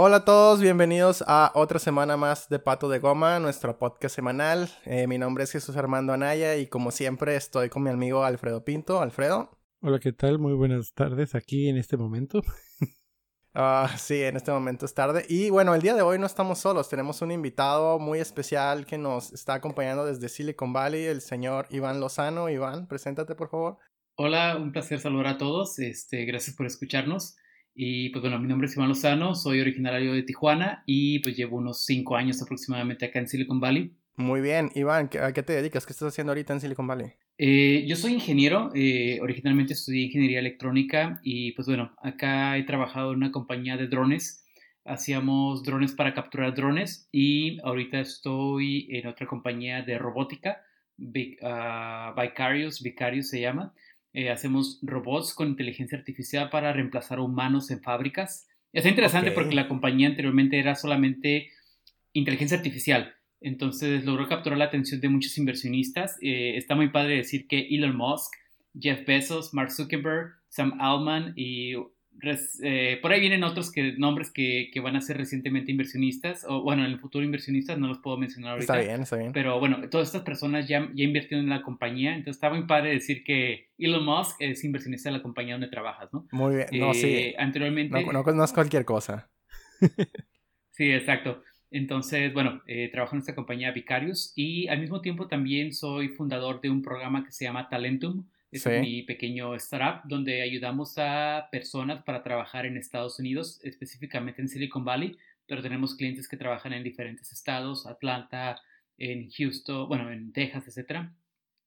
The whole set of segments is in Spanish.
Hola a todos, bienvenidos a otra semana más de Pato de Goma, nuestro podcast semanal. Eh, mi nombre es Jesús Armando Anaya y como siempre estoy con mi amigo Alfredo Pinto. Alfredo. Hola, ¿qué tal? Muy buenas tardes aquí en este momento. Ah, sí, en este momento es tarde. Y bueno, el día de hoy no estamos solos, tenemos un invitado muy especial que nos está acompañando desde Silicon Valley, el señor Iván Lozano. Iván, preséntate por favor. Hola, un placer saludar a todos. Este, gracias por escucharnos. Y pues bueno, mi nombre es Iván Lozano, soy originario de Tijuana y pues llevo unos cinco años aproximadamente acá en Silicon Valley. Muy bien, Iván, ¿a qué te dedicas? ¿Qué estás haciendo ahorita en Silicon Valley? Eh, yo soy ingeniero, eh, originalmente estudié ingeniería electrónica y pues bueno, acá he trabajado en una compañía de drones. Hacíamos drones para capturar drones y ahorita estoy en otra compañía de robótica, uh, Vicarious, Vicarious se llama. Eh, hacemos robots con inteligencia artificial para reemplazar humanos en fábricas. Es interesante porque la compañía anteriormente era solamente inteligencia artificial. Entonces logró capturar la atención de muchos inversionistas. Eh, está muy padre decir que Elon Musk, Jeff Bezos, Mark Zuckerberg, Sam Altman y eh, por ahí vienen otros que, nombres que, que, van a ser recientemente inversionistas, o bueno, en el futuro inversionistas, no los puedo mencionar ahorita. Está bien, está bien. Pero bueno, todas estas personas ya, ya invirtieron en la compañía, entonces está muy padre decir que Elon Musk es inversionista de la compañía donde trabajas, ¿no? Muy bien, no, sí. Eh, anteriormente... No, no, es cualquier cosa. sí, exacto. Entonces, bueno, eh, trabajo en esta compañía Vicarius y al mismo tiempo también soy fundador de un programa que se llama Talentum, es mi pequeño startup donde ayudamos a personas para trabajar en Estados Unidos, específicamente en Silicon Valley, pero tenemos clientes que trabajan en diferentes estados, Atlanta, en Houston, bueno, en Texas, etc.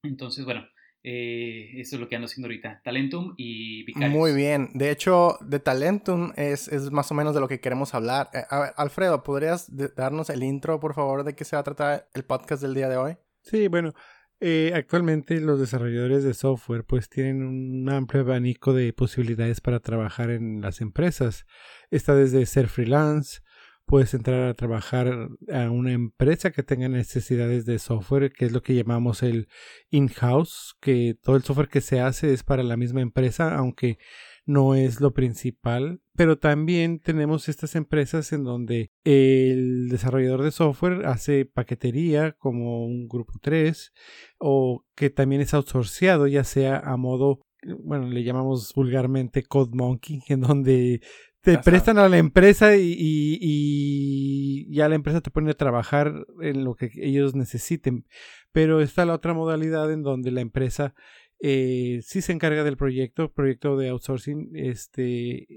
Entonces, bueno, eh, eso es lo que ando haciendo ahorita, Talentum y Vicarious. Muy bien, de hecho, de Talentum es, es más o menos de lo que queremos hablar. Eh, Alfredo, ¿podrías darnos el intro, por favor, de qué se va a tratar el podcast del día de hoy? Sí, bueno, eh, actualmente los desarrolladores de software pues tienen un amplio abanico de posibilidades para trabajar en las empresas. Está desde ser freelance, puedes entrar a trabajar a una empresa que tenga necesidades de software, que es lo que llamamos el in-house, que todo el software que se hace es para la misma empresa, aunque no es lo principal, pero también tenemos estas empresas en donde el desarrollador de software hace paquetería como un grupo 3 o que también es outsourciado ya sea a modo bueno, le llamamos vulgarmente Code Monkey, en donde te prestan a la empresa y, y, ya la empresa te pone a trabajar en lo que ellos necesiten. Pero está la otra modalidad en donde la empresa eh, sí se encarga del proyecto, proyecto de outsourcing, este,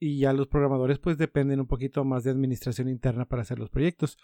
y ya los programadores pues dependen un poquito más de administración interna para hacer los proyectos.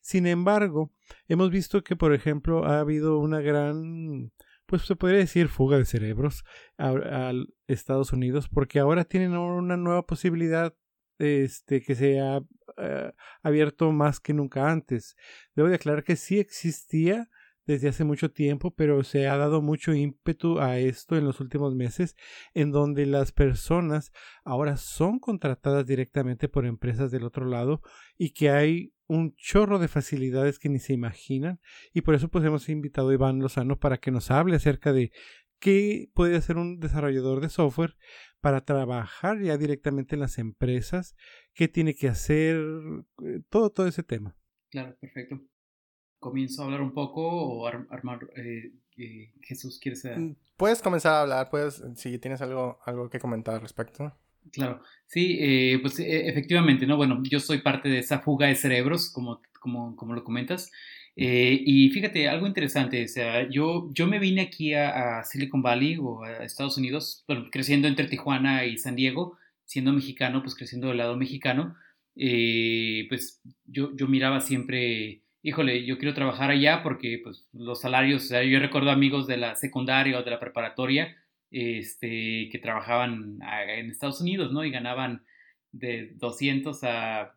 Sin embargo, hemos visto que, por ejemplo, ha habido una gran, pues se podría decir, fuga de cerebros a, Estados Unidos, porque ahora tienen una nueva posibilidad este, que se ha eh, abierto más que nunca antes. Debo declarar que sí existía desde hace mucho tiempo, pero se ha dado mucho ímpetu a esto en los últimos meses, en donde las personas ahora son contratadas directamente por empresas del otro lado y que hay un chorro de facilidades que ni se imaginan y por eso pues hemos invitado a Iván Lozano para que nos hable acerca de qué puede hacer un desarrollador de software para trabajar ya directamente en las empresas, qué tiene que hacer, eh, todo, todo ese tema. Claro, perfecto comienzo a hablar un poco o armar... Eh, eh, Jesús, ¿quieres...? Mm, puedes comenzar a hablar, puedes, si tienes algo, algo que comentar al respecto. Claro, sí, eh, pues e, efectivamente, ¿no? Bueno, yo soy parte de esa fuga de cerebros, como, como, como lo comentas. y fíjate, algo interesante, o sea, yo, yo me vine aquí a, Silicon Valley o a Estados Unidos, bueno, creciendo entre Tijuana y San Diego, siendo mexicano, pues creciendo del lado mexicano, pues yo, yo miraba siempre híjole, yo quiero trabajar allá porque pues, los salarios, o sea, yo recuerdo amigos de la secundaria o de la preparatoria este, que trabajaban en Estados Unidos, ¿no? Y ganaban de 200 a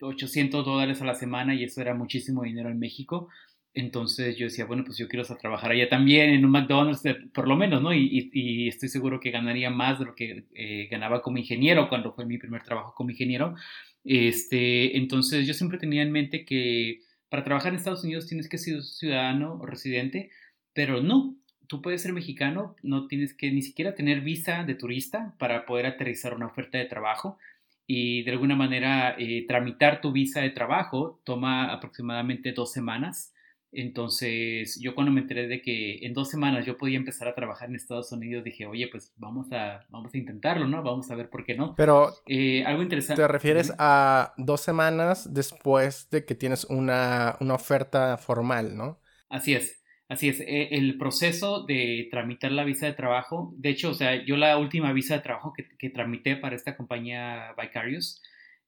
800 dólares a la semana y eso era muchísimo dinero en México. Entonces yo decía, bueno, pues yo quiero trabajar allá también en un McDonald's, por lo menos, ¿no? Y, y, estoy seguro que ganaría más de lo que eh, ganaba como ingeniero cuando fue mi primer trabajo como ingeniero. Este, entonces yo siempre tenía en mente que para trabajar en Estados Unidos tienes que ser ciudadano o residente, pero no, tú puedes ser mexicano, no tienes que ni siquiera tener visa de turista para poder aterrizar una oferta de trabajo. y de alguna manera eh, tramitar tu visa de trabajo toma aproximadamente dos semanas. Entonces, yo cuando me enteré de que en dos semanas yo podía empezar a trabajar en Estados Unidos, dije, oye, pues vamos a, vamos a intentarlo, ¿no? Vamos a ver por qué no. Pero, eh, algo interesante. ¿Te refieres a dos semanas después de que tienes una, una oferta formal, no? Así es. Así es, e, el proceso de tramitar la visa de trabajo, de hecho, o sea, yo la última visa de trabajo que, que tramité para esta compañía Vicarious,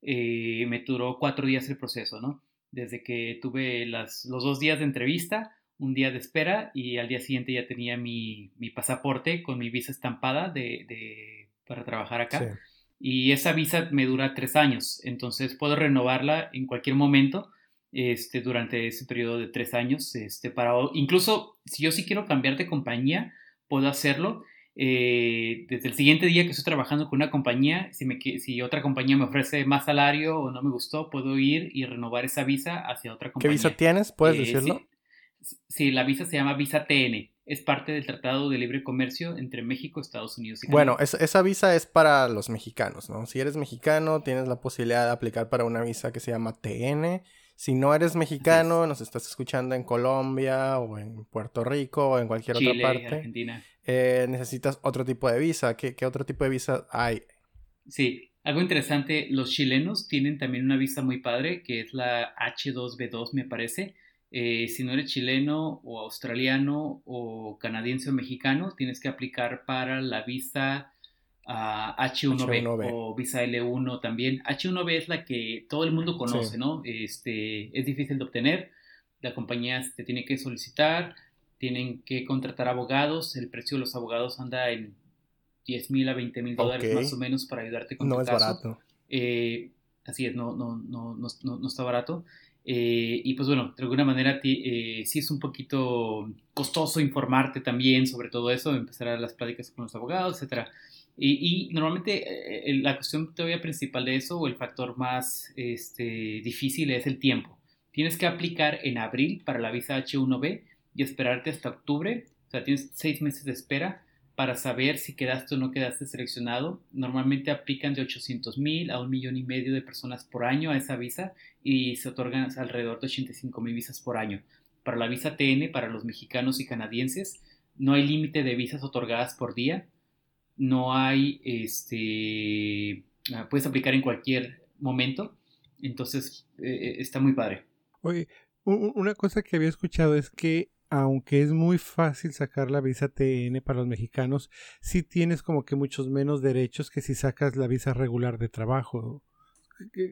eh, me duró cuatro días el proceso, ¿no? Desde que tuve las, los dos días de entrevista, un día de espera y al día siguiente ya tenía mi, mi pasaporte con mi visa estampada de, de para trabajar acá. Y esa visa me dura tres años, entonces puedo renovarla en cualquier momento este, durante ese periodo de tres años. Este, para, incluso si yo sí quiero cambiar de compañía, puedo hacerlo. Eh, desde el siguiente día que estoy trabajando con una compañía, si, me, si otra compañía me ofrece más salario o no me gustó, puedo ir y renovar esa visa hacia otra compañía. ¿Qué visa tienes? ¿Puedes eh, decirlo? Sí, la visa se llama visa TN. Es parte del Tratado de Libre Comercio entre México, Estados Unidos y Canadá. Bueno, esa visa es para los mexicanos, ¿no? Si eres mexicano, tienes la posibilidad de aplicar para una visa que se llama TN si no eres mexicano, nos estás escuchando en Colombia o en Puerto Rico o en cualquier otra parte, Argentina. Eh, necesitas otro tipo de visa. ¿Qué, otro tipo de visa hay? Sí, algo interesante, los chilenos tienen también una visa muy padre que es la H2B2 me parece. Eh, si no eres chileno o australiano o canadiense o mexicano, tienes que aplicar para la visa H1B, o visa L1 también. H1B es la que todo el mundo conoce, ¿no? Este, es difícil de obtener, la compañía te tiene que solicitar, tienen que contratar abogados, el precio de los abogados anda en 10 mil a 20 mil dólares más o menos para ayudarte con no tu es barato. Eh, así es, no, no, no, no, no está barato. Eh, y pues bueno, de alguna manera eh, sí es un poquito costoso informarte también sobre todo eso, empezar a las pláticas con los abogados, etcétera. Y, normalmente eh, eh, la cuestión todavía principal de eso o el factor más este, difícil es el tiempo. Tienes que aplicar en abril para la visa H1B y esperarte hasta octubre. O sea, tienes seis meses de espera para saber si quedaste o no quedaste seleccionado. Normalmente aplican de 800 mil a un millón y medio de personas por año a esa visa y se otorgan alrededor de 85 mil visas por año. Para la visa TN, para los mexicanos y canadienses, no hay límite de visas otorgadas por día no hay, este, ah, puedes aplicar en cualquier momento, entonces eh, está muy padre. Oye, una cosa que había escuchado es que aunque es muy fácil sacar la visa TN para los mexicanos, sí tienes como que muchos menos derechos que si sacas la visa regular de trabajo.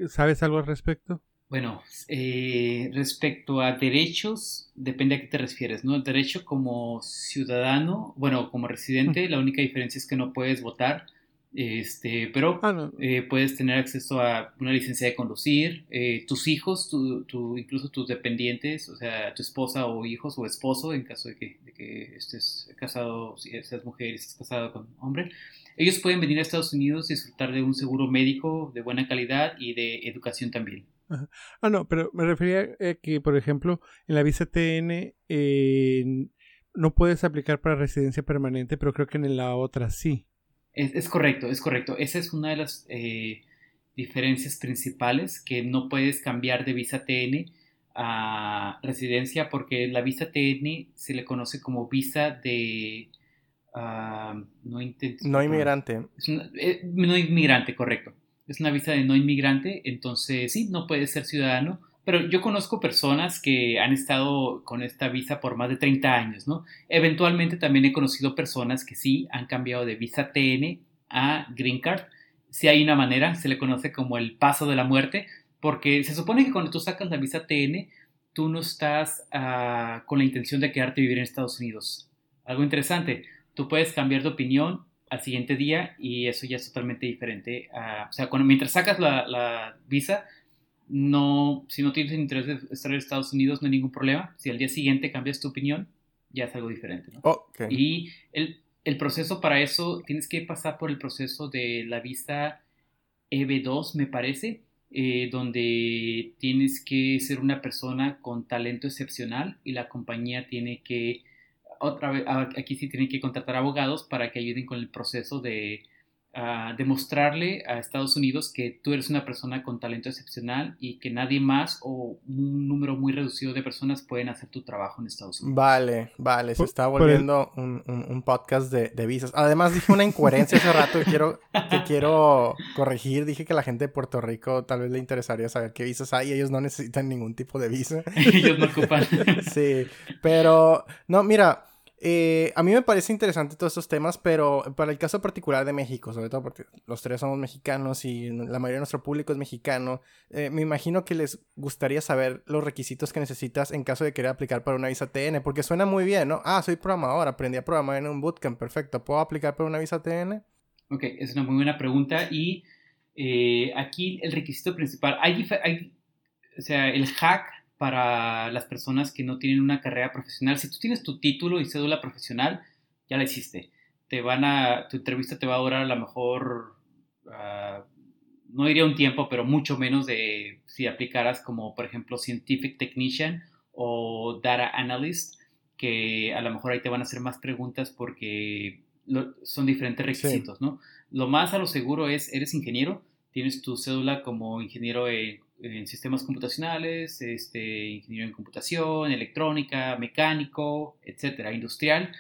¿Sabes algo al respecto? Bueno, eh, respecto a derechos, depende a qué te refieres, ¿no? El derecho como ciudadano, bueno, como residente, la única diferencia es que no puedes votar, este, pero ah, eh, puedes tener acceso a una licencia de conducir, eh, tus hijos, tu, incluso tus dependientes, o sea, tu esposa o hijos o esposo, en caso de que, de que estés casado, si seas mujer y estés casado con hombre, ellos pueden venir a Estados Unidos y disfrutar de un seguro médico de buena calidad y de educación también. Ah, no, pero me refería a que, por ejemplo, en la visa TN eh, no puedes aplicar para residencia permanente, pero creo que en la otra sí. Es, correcto, es correcto. Esa es una de las eh, diferencias principales, que no puedes cambiar de visa TN a residencia, porque la visa TN se le conoce como visa de... Ah, no, no inmigrante. Eh, no inmigrante, correcto es una visa de no inmigrante, entonces sí, no puede ser ciudadano. Pero yo conozco personas que han estado con esta visa por más de 30 años, ¿no? Eventualmente también he conocido personas que sí han cambiado de visa TN a Green Card. Si hay una manera, se le conoce como el paso de la muerte, porque se supone que cuando tú sacas la visa TN, tú no estás uh, con la intención de quedarte a vivir en Estados Unidos. Algo interesante, tú puedes cambiar de opinión al siguiente día y eso ya es totalmente diferente. o sea, cuando, mientras sacas la, visa, no, si no tienes interés de estar en Estados Unidos, no hay ningún problema. Si al día siguiente cambias tu opinión, ya es algo diferente. Y el, el, proceso para eso, tienes que pasar por el proceso de la visa EB2, me parece, eh, donde tienes que ser una persona con talento excepcional y la compañía tiene que otra vez, aquí sí tienen que contratar abogados para que ayuden con el proceso de demostrarle a Estados Unidos que tú eres una persona con talento excepcional y que nadie más o un número muy reducido de personas pueden hacer tu trabajo en Estados Unidos. Vale, vale, se está volviendo un, un, podcast de, de, visas. Además dije una incoherencia hace rato que quiero, que quiero corregir. Dije que a la gente de Puerto Rico tal vez le interesaría saber qué visas hay. Ellos no necesitan ningún tipo de visa. Ellos no ocupan. sí, pero no, mira, eh, a mí me parece interesante todos estos temas, pero para el caso particular de México, sobre todo porque los tres somos mexicanos y la mayoría de nuestro público es mexicano, eh, me imagino que les gustaría saber los requisitos que necesitas en caso de querer aplicar para una visa TN, porque suena muy bien, ¿no? Ah, soy programador, aprendí a programar en un bootcamp, perfecto. ¿Puedo aplicar para una visa TN? Ok, es una muy buena pregunta y eh, aquí el requisito principal, hay, hay, o sea, el hack para las personas que no tienen una carrera profesional. Si tú tienes tu título y cédula profesional, ya la hiciste. Te van a, tu entrevista te va a durar a lo mejor, ah, no diría un tiempo, pero mucho menos de si aplicaras como, por ejemplo, Scientific Technician o Data Analyst, que a lo mejor ahí te van a hacer más preguntas porque son diferentes requisitos, ¿no? Lo más a lo seguro es, eres ingeniero, tienes tu cédula como ingeniero en en sistemas computacionales, este, ingeniero en computación, electrónica, mecánico, etcétera, industrial.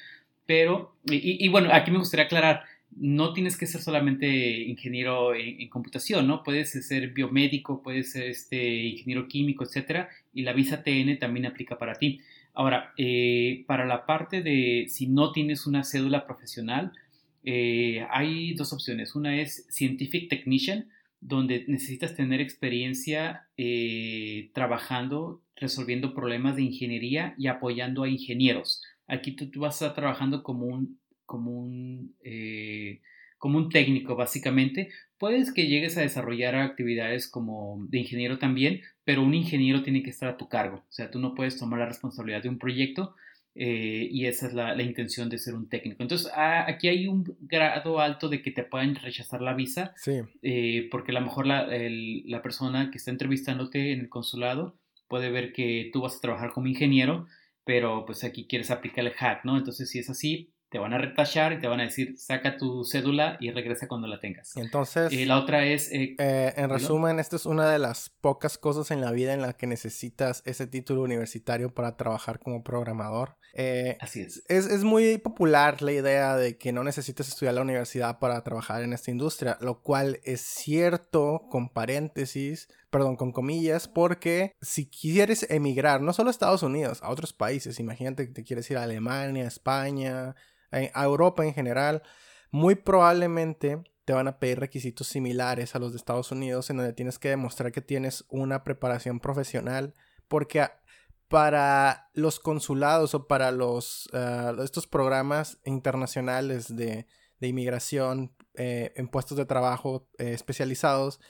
Pero, y, bueno, aquí me gustaría aclarar, no tienes que ser solamente ingeniero en, computación, ¿no? Puedes ser biomédico, puedes ser este, ingeniero químico, etcétera, y la visa TN también aplica para ti. Ahora, eh, para la parte de si no tienes una cédula profesional, eh, hay dos opciones. Una es Scientific Technician, donde necesitas tener experiencia eh, trabajando, resolviendo problemas de ingeniería y apoyando a ingenieros. Aquí tú, vas a estar trabajando como un, como un, eh, como un técnico, básicamente. Puedes que llegues a desarrollar actividades como de ingeniero también, pero un ingeniero tiene que estar a tu cargo. O sea, tú no puedes tomar la responsabilidad de un proyecto, eh, y esa es la, intención de ser un técnico. Entonces, ah, aquí hay un grado alto de que te puedan rechazar la visa, eh, porque a lo mejor la, la, persona que está entrevistándote en el consulado puede ver que tú vas a trabajar como ingeniero, pero pues aquí quieres aplicar el hack, ¿no? Entonces, si es así, te van a retachar y te van a decir, saca tu cédula y regresa cuando la tengas. Entonces, y la otra es... Eh, eh, en resumen, esta es una de las pocas cosas en la vida en la que necesitas ese título universitario para trabajar como programador. Eh, Así es. es. es. muy popular la idea de que no necesitas estudiar la universidad para trabajar en esta industria, lo cual es cierto con paréntesis, perdón, con comillas, porque si quieres emigrar, no solo a Estados Unidos, a otros países, imagínate que te quieres ir a Alemania, España, a Europa en general, muy probablemente te van a pedir requisitos similares a los de Estados Unidos en donde tienes que demostrar que tienes una preparación profesional porque para los consulados o para los ah, estos programas internacionales de, inmigración eh, en puestos de trabajo eh, especializados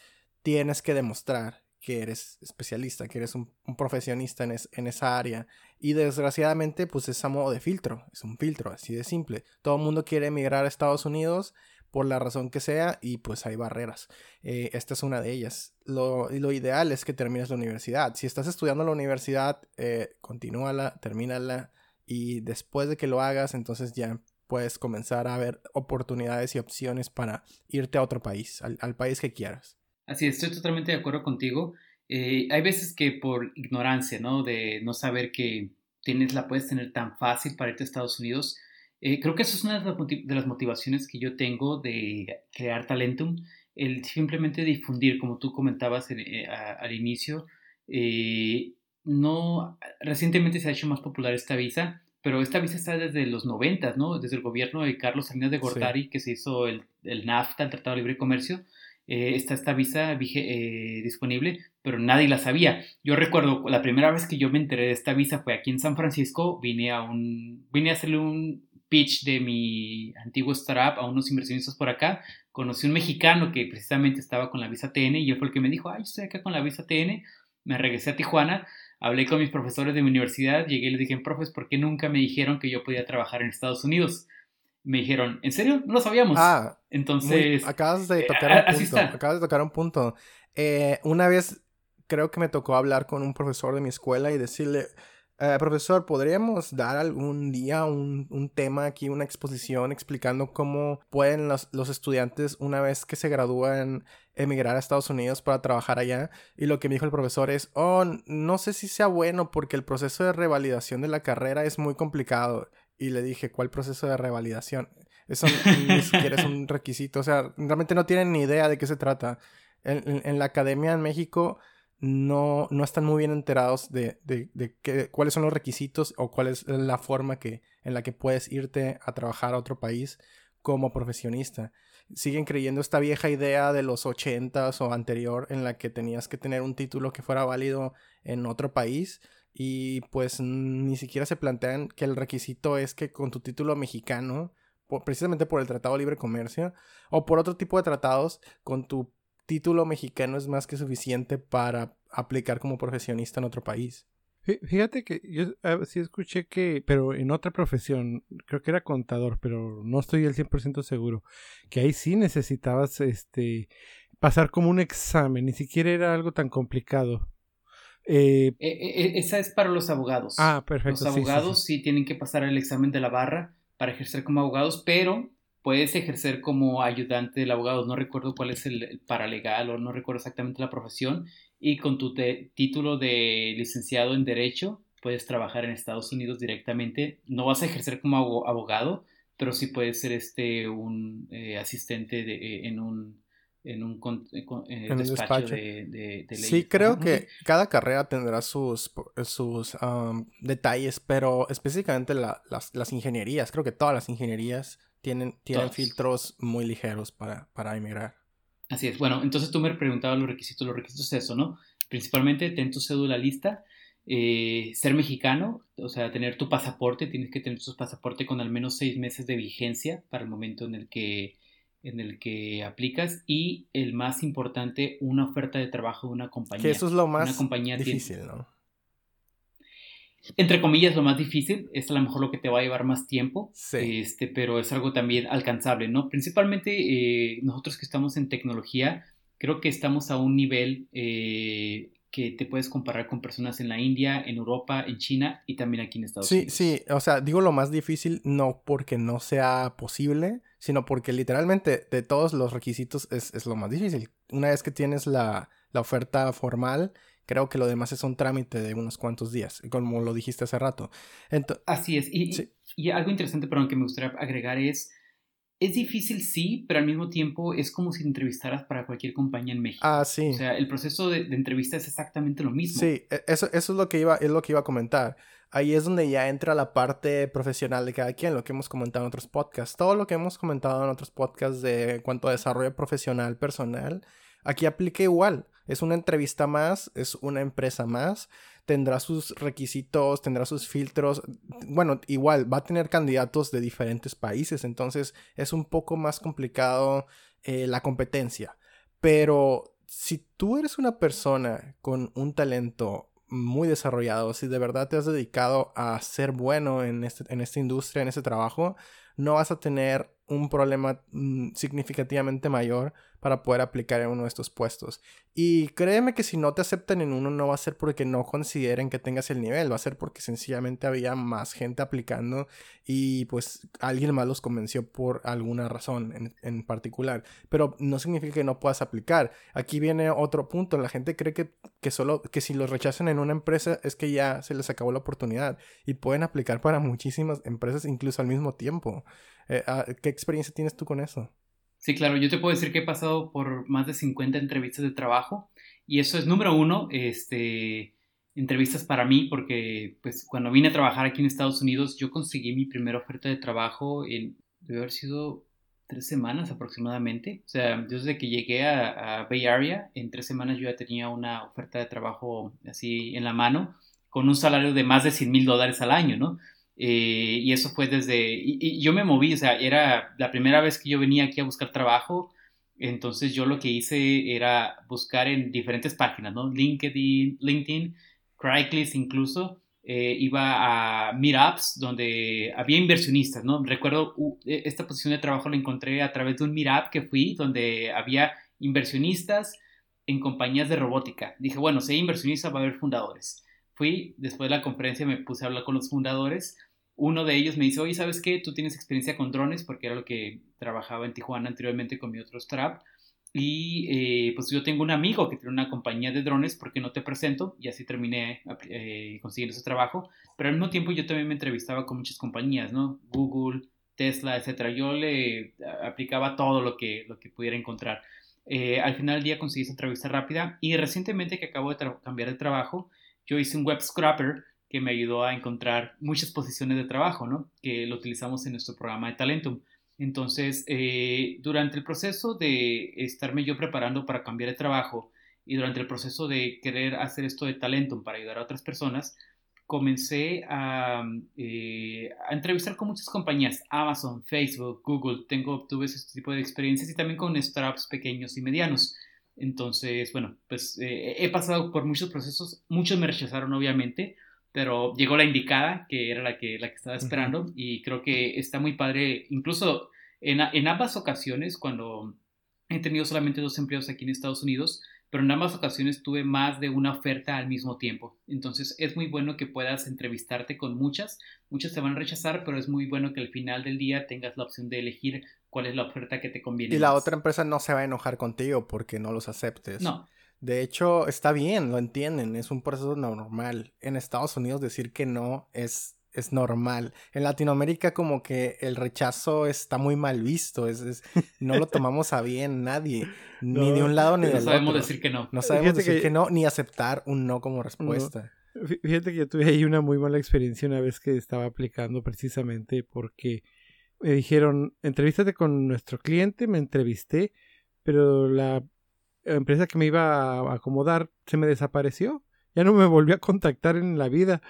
tienes que demostrar que eres especialista, que eres un, profesionista en, esa área. Y desgraciadamente, pues es a modo de filtro, es un filtro, así de simple. Todo el mundo quiere emigrar a Estados Unidos por la razón que sea y pues hay barreras. Eh, esta es una de ellas. Lo, lo, ideal es que termines la universidad. Si estás estudiando la universidad, eh, continúala, termínala y después de que lo hagas, entonces ya puedes comenzar a ver oportunidades y opciones para irte a otro país, al país que quieras. Así, estoy totalmente de acuerdo contigo. Eh, hay veces que por ignorancia, ¿no? De no saber que tienes, la puedes tener tan fácil para irte a Estados Unidos. Eh, creo que eso es una de las motivaciones que yo tengo de crear Talentum, el simplemente difundir, como tú comentabas eh, al inicio. no, recientemente se ha hecho más popular esta visa, pero esta visa está desde los 90, ¿no? Desde el gobierno de Carlos Salinas de Gortari, que se hizo el, el NAFTA, el Tratado de Libre Comercio, eh, está esta visa eh, disponible, pero nadie la sabía. Yo recuerdo la primera vez que yo me enteré de esta visa fue aquí en San Francisco, vine a un vine a hacerle un pitch de mi antiguo startup a unos inversionistas por acá, conocí un mexicano que precisamente estaba con la visa TN y él fue el que me dijo, ay, estoy acá con la visa TN, me regresé a Tijuana, hablé con mis profesores de mi universidad, llegué y les dije, profes, ¿por qué nunca me dijeron que yo podía trabajar en Estados Unidos? Me dijeron, ¿en serio? No lo sabíamos. Ah, entonces. acabas de eh, tocar un punto. Acabas de tocar un punto. Eh, una vez creo que me tocó hablar con un profesor de mi escuela y decirle, Eh, profesor, ¿podríamos dar algún día un, un, tema aquí, una exposición explicando cómo pueden los, los, estudiantes, una vez que se gradúan, emigrar a Estados Unidos para trabajar allá? Y lo que me dijo el profesor es, oh, no sé si sea bueno porque el proceso de revalidación de la carrera es muy complicado. Y le dije, ¿cuál proceso de revalidación? Eso ni siquiera es un requisito. O sea, realmente no tienen ni idea de qué se trata. En, en, la academia en México no, no están muy bien enterados de, de, de qué, cuáles son los requisitos o cuál es la forma que, en la que puedes irte a trabajar a otro país como profesionista. Siguen creyendo esta vieja idea de los ochentas o anterior en la que tenías que tener un título que fuera válido en otro país y pues ni siquiera se plantean que el requisito es que con tu título mexicano precisamente por el Tratado de Libre Comercio o por otro tipo de tratados, con tu título mexicano es más que suficiente para aplicar como profesionista en otro país. Fíjate que yo sí escuché que, pero en otra profesión, creo que era contador, pero no estoy al 100% seguro, que ahí sí necesitabas este pasar como un examen, ni siquiera era algo tan complicado. Eh, e, e, e, esa es para los abogados. Ah, perfecto. Los abogados sí, tienen que pasar el examen de la barra para ejercer como abogados, pero puedes ejercer como ayudante del abogado. No recuerdo cuál es el, paralegal o no recuerdo exactamente la profesión. Y con tu título de licenciado en Derecho puedes trabajar en Estados Unidos directamente. No vas a ejercer como abogado, pero sí puedes ser este un eh, asistente de, eh, en un en un, eh, despacho, De, Sí, creo que cada carrera tendrá sus, sus detalles, pero específicamente las, las, ingenierías, creo que todas las ingenierías tienen, tienen filtros muy ligeros para, para emigrar. Así es. Bueno, entonces tú me preguntabas los requisitos. Los requisitos es eso, ¿no? Principalmente ten tu cédula lista, eh, ser mexicano, o sea, tener tu pasaporte, tienes que tener tu pasaporte con al menos seis meses de vigencia para el momento en el que en el que aplicas y el más importante, una oferta de trabajo de una compañía. Que eso es lo más difícil, ¿no? Entre comillas, lo más difícil, es a lo mejor lo que te va a llevar más tiempo, sí. este, pero es algo también alcanzable, ¿no? Principalmente eh, nosotros que estamos en tecnología, creo que estamos a un nivel eh, que te puedes comparar con personas en la India, en Europa, en China y también aquí en Estados Unidos. Sí, sí, o sea, digo lo más difícil no porque no sea posible, sino porque literalmente de todos los requisitos es, lo más difícil. Una vez que tienes la, oferta formal, creo que lo demás es un trámite de unos cuantos días, como lo dijiste hace rato. Así es, y, y algo interesante, perdón, que me gustaría agregar es es difícil, sí, pero al mismo tiempo es como si entrevistaras para cualquier compañía en México. Ah, sí. O sea, el proceso de, entrevista es exactamente lo mismo. Sí, e, eso, eso es, lo que iba, es lo que iba a comentar. Ahí es donde ya entra la parte profesional de cada quien, lo que hemos comentado en otros podcasts. Todo lo que hemos comentado en otros podcasts de cuanto a desarrollo profesional, personal, aquí aplica igual. Es una entrevista más, es una empresa más tendrá sus requisitos, tendrá sus filtros. Bueno, igual va a tener candidatos de diferentes países, entonces es un poco más complicado eh, la competencia. Pero si tú eres una persona con un talento muy desarrollado, si de verdad te has dedicado a ser bueno en, este, en esta industria, en este trabajo, no vas a tener un problema mm, significativamente mayor para poder aplicar en uno de estos puestos. Y créeme que si no te aceptan en uno no va a ser porque no consideren que tengas el nivel, va a ser porque sencillamente había más gente aplicando y pues alguien más los convenció por alguna razón en, particular. Pero no significa que no puedas aplicar. Aquí viene otro punto, la gente cree que, que solo que si los rechazan en una empresa es que ya se les acabó la oportunidad y pueden aplicar para muchísimas empresas incluso al mismo tiempo. Eh, ah, ¿Qué experiencia tienes tú con eso? Sí, claro, yo te puedo decir que he pasado por más de 50 entrevistas de trabajo y eso es número uno, este, entrevistas para mí, porque pues cuando vine a trabajar aquí en Estados Unidos yo conseguí mi primera oferta de trabajo en, debe haber sido tres semanas aproximadamente. O sea, desde que llegué a, a, Bay Area, en tres semanas yo ya tenía una oferta de trabajo así en la mano, con un salario de más de 100 mil dólares al año, ¿no? Eh, y eso fue desde, y, yo me moví, o sea, era la primera vez que yo venía aquí a buscar trabajo, entonces yo lo que hice era buscar en diferentes páginas, ¿no? LinkedIn, LinkedIn, Craigslist incluso, eh, iba a meetups donde había inversionistas, ¿no? Recuerdo e, esta posición de trabajo la encontré a través de un meetup que fui donde había inversionistas en compañías de robótica. Dije, bueno, si hay inversionistas va a haber fundadores fui, después de la conferencia me puse a hablar con los fundadores. Uno de ellos me dice, oye, ¿sabes qué? Tú tienes experiencia con drones, porque era lo que trabajaba en Tijuana anteriormente con mi otro strap. Y eh, pues yo tengo un amigo que tiene una compañía de drones, ¿por qué no te presento? Y así terminé eh, consiguiendo ese trabajo. Pero al mismo tiempo yo también me entrevistaba con muchas compañías, ¿no? Google, Tesla, etcétera. Yo le aplicaba todo lo que, lo que pudiera encontrar. Eh, al final del día conseguí esa entrevista rápida y recientemente que acabo de cambiar de trabajo, yo hice un web scrapper que me ayudó a encontrar muchas posiciones de trabajo, ¿no? Que lo utilizamos en nuestro programa de Talentum. Entonces, eh, durante el proceso de estarme yo preparando para cambiar de trabajo y durante el proceso de querer hacer esto de Talentum para ayudar a otras personas, comencé a, eh, entrevistar con muchas compañías, Amazon, Facebook, Google, tengo, tuve ese tipo de experiencias y también con startups pequeños y medianos. Entonces, bueno, pues eh, he pasado por muchos procesos, muchos me rechazaron obviamente, pero llegó la indicada, que era la que, la que estaba esperando, y creo que está muy padre, incluso en, en, ambas ocasiones, cuando he tenido solamente dos empleos aquí en Estados Unidos, pero en ambas ocasiones tuve más de una oferta al mismo tiempo. Entonces es muy bueno que puedas entrevistarte con muchas, muchas te van a rechazar, pero es muy bueno que al final del día tengas la opción de elegir cuál es la oferta que te conviene. Y la otra empresa no se va a enojar contigo porque no los aceptes. No. De hecho, está bien, lo entienden, es un proceso normal. En Estados Unidos decir que no es, es normal. En Latinoamérica como que el rechazo está muy mal visto, es, no lo tomamos a bien nadie, ni de un lado ni del otro. No sabemos decir que no. No sabemos decir que... no, ni aceptar un no como respuesta. Fíjate que yo tuve ahí una muy mala experiencia una vez que estaba aplicando precisamente porque me dijeron, entrevístate con nuestro cliente, me entrevisté, pero la empresa que me iba a acomodar se me desapareció. Ya no me volvió a contactar en la vida.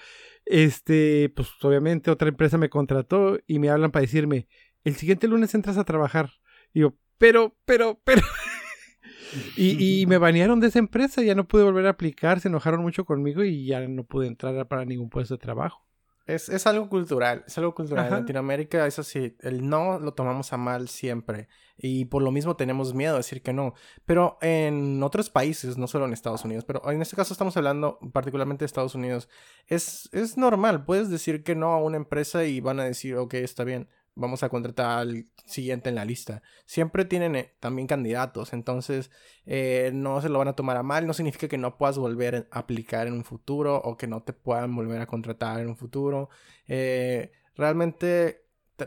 Este, pues obviamente otra empresa me contrató y me hablan para decirme, el siguiente lunes entras a trabajar. Y yo, pero, pero, pero. y, y, me banearon de esa empresa, ya no pude volver a aplicar, se enojaron mucho conmigo y ya no pude entrar para ningún puesto de trabajo. Es, es algo cultural, es algo cultural. En Latinoamérica, eso sí, el no lo tomamos a mal siempre. Y por lo mismo tenemos miedo de decir que no. Pero en otros países, no solo en Estados Unidos, pero en este caso estamos hablando particularmente de Estados Unidos, es, es normal. Puedes decir que no a una empresa y van a decir, ok, está bien vamos a contratar al siguiente en la lista. Siempre tienen eh, también candidatos, entonces eh, no se lo van a tomar a mal, no significa que no puedas volver a aplicar en un futuro o que no te puedan volver a contratar en un futuro. Eh, realmente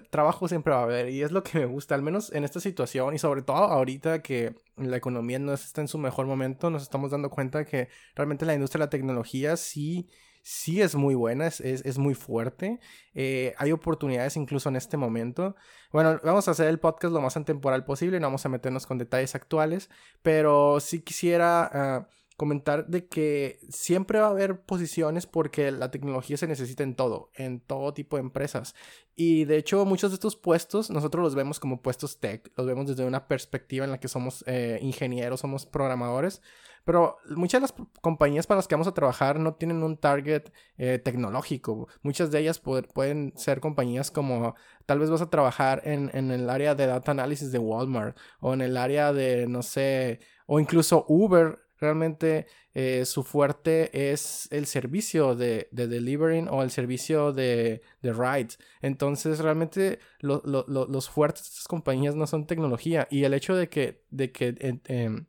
trabajo siempre va a haber y es lo que me gusta, al menos en esta situación y sobre todo ahorita que la economía no está en su mejor momento, nos estamos dando cuenta que realmente la industria de la tecnología sí sí es muy buena, es, es, muy fuerte. Eh, hay oportunidades incluso en este momento. Bueno, vamos a hacer el podcast lo más atemporal posible, no vamos a meternos con detalles actuales, pero sí quisiera... Ah, comentar de que siempre va a haber posiciones porque la tecnología se necesita en todo, en todo tipo de empresas. Y de hecho muchos de estos puestos nosotros los vemos como puestos tech, los vemos desde una perspectiva en la que somos eh, ingenieros, somos programadores, pero muchas de las compañías para las que vamos a trabajar no tienen un target eh, tecnológico. Muchas de ellas pueden ser compañías como tal vez vas a trabajar en, en, el área de data analysis de Walmart o en el área de, no sé, o incluso Uber. Realmente eh, su fuerte es el servicio de, de, delivering o el servicio de, de rides. Entonces realmente los fuertes de estas compañías no son tecnología. Y el hecho de que, de que em,